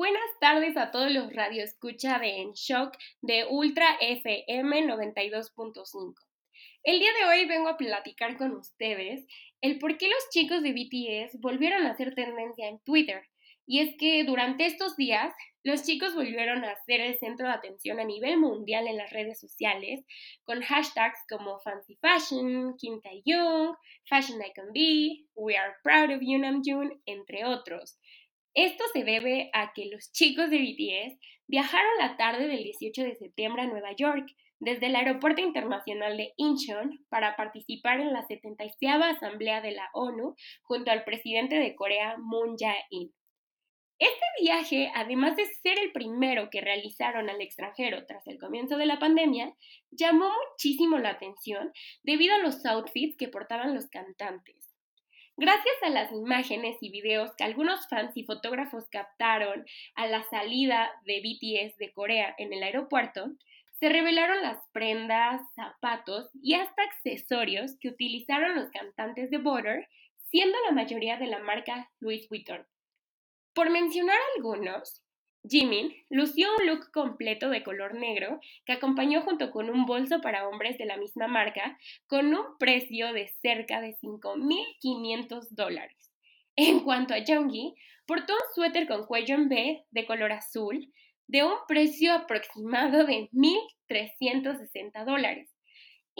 buenas tardes a todos los radioescucha de En Shock de Ultra FM 92.5. El día de hoy vengo a platicar con ustedes el por qué los chicos de BTS volvieron a hacer tendencia en Twitter. Y es que durante estos días los chicos volvieron a ser el centro de atención a nivel mundial en las redes sociales, con hashtags como Fancy Fashion, Kim Tae-young, Fashion Icon B, We Are Proud of You Namjoon, entre otros. Esto se debe a que los chicos de BTS viajaron la tarde del 18 de septiembre a Nueva York desde el Aeropuerto Internacional de Incheon para participar en la 76 Asamblea de la ONU junto al presidente de Corea Moon Jae-in. Este viaje, además de ser el primero que realizaron al extranjero tras el comienzo de la pandemia, llamó muchísimo la atención debido a los outfits que portaban los cantantes. Gracias a las imágenes y videos que algunos fans y fotógrafos captaron a la salida de BTS de Corea en el aeropuerto, se revelaron las prendas, zapatos y hasta accesorios que utilizaron los cantantes de Border, siendo la mayoría de la marca Louis Vuitton. Por mencionar algunos, Jimin lució un look completo de color negro que acompañó junto con un bolso para hombres de la misma marca con un precio de cerca de 5.500 dólares. En cuanto a Junggi, portó un suéter con cuello en B de color azul de un precio aproximado de 1.360 dólares.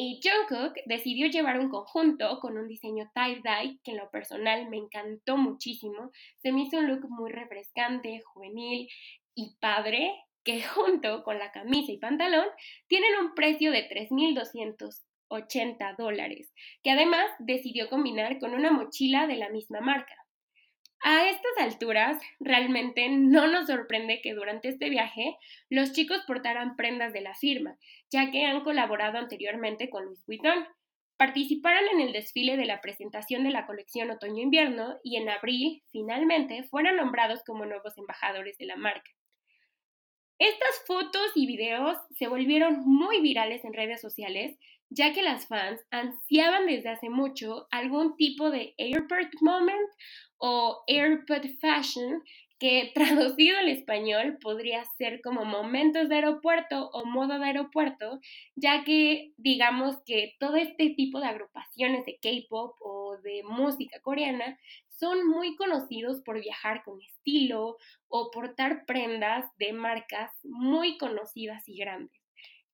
Y Jungkook decidió llevar un conjunto con un diseño tie-dye que en lo personal me encantó muchísimo. Se me hizo un look muy refrescante, juvenil y padre que junto con la camisa y pantalón tienen un precio de 3.280 dólares, que además decidió combinar con una mochila de la misma marca. A estas alturas, realmente no nos sorprende que durante este viaje los chicos portaran prendas de la firma, ya que han colaborado anteriormente con Louis Vuitton. Participaron en el desfile de la presentación de la colección otoño-invierno y en abril, finalmente, fueron nombrados como nuevos embajadores de la marca. Estas fotos y videos se volvieron muy virales en redes sociales, ya que las fans ansiaban desde hace mucho algún tipo de airport moment o airport fashion, que traducido al español podría ser como momentos de aeropuerto o modo de aeropuerto, ya que digamos que todo este tipo de agrupaciones de K-pop o de música coreana son muy conocidos por viajar con estilo o portar prendas de marcas muy conocidas y grandes.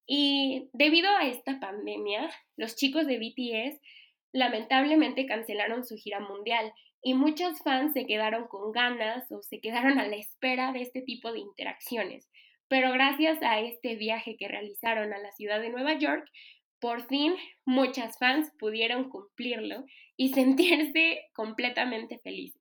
Y debido a esta pandemia, los chicos de BTS lamentablemente cancelaron su gira mundial y muchos fans se quedaron con ganas o se quedaron a la espera de este tipo de interacciones. Pero gracias a este viaje que realizaron a la ciudad de Nueva York, por fin muchas fans pudieron cumplirlo y sentirse completamente felices.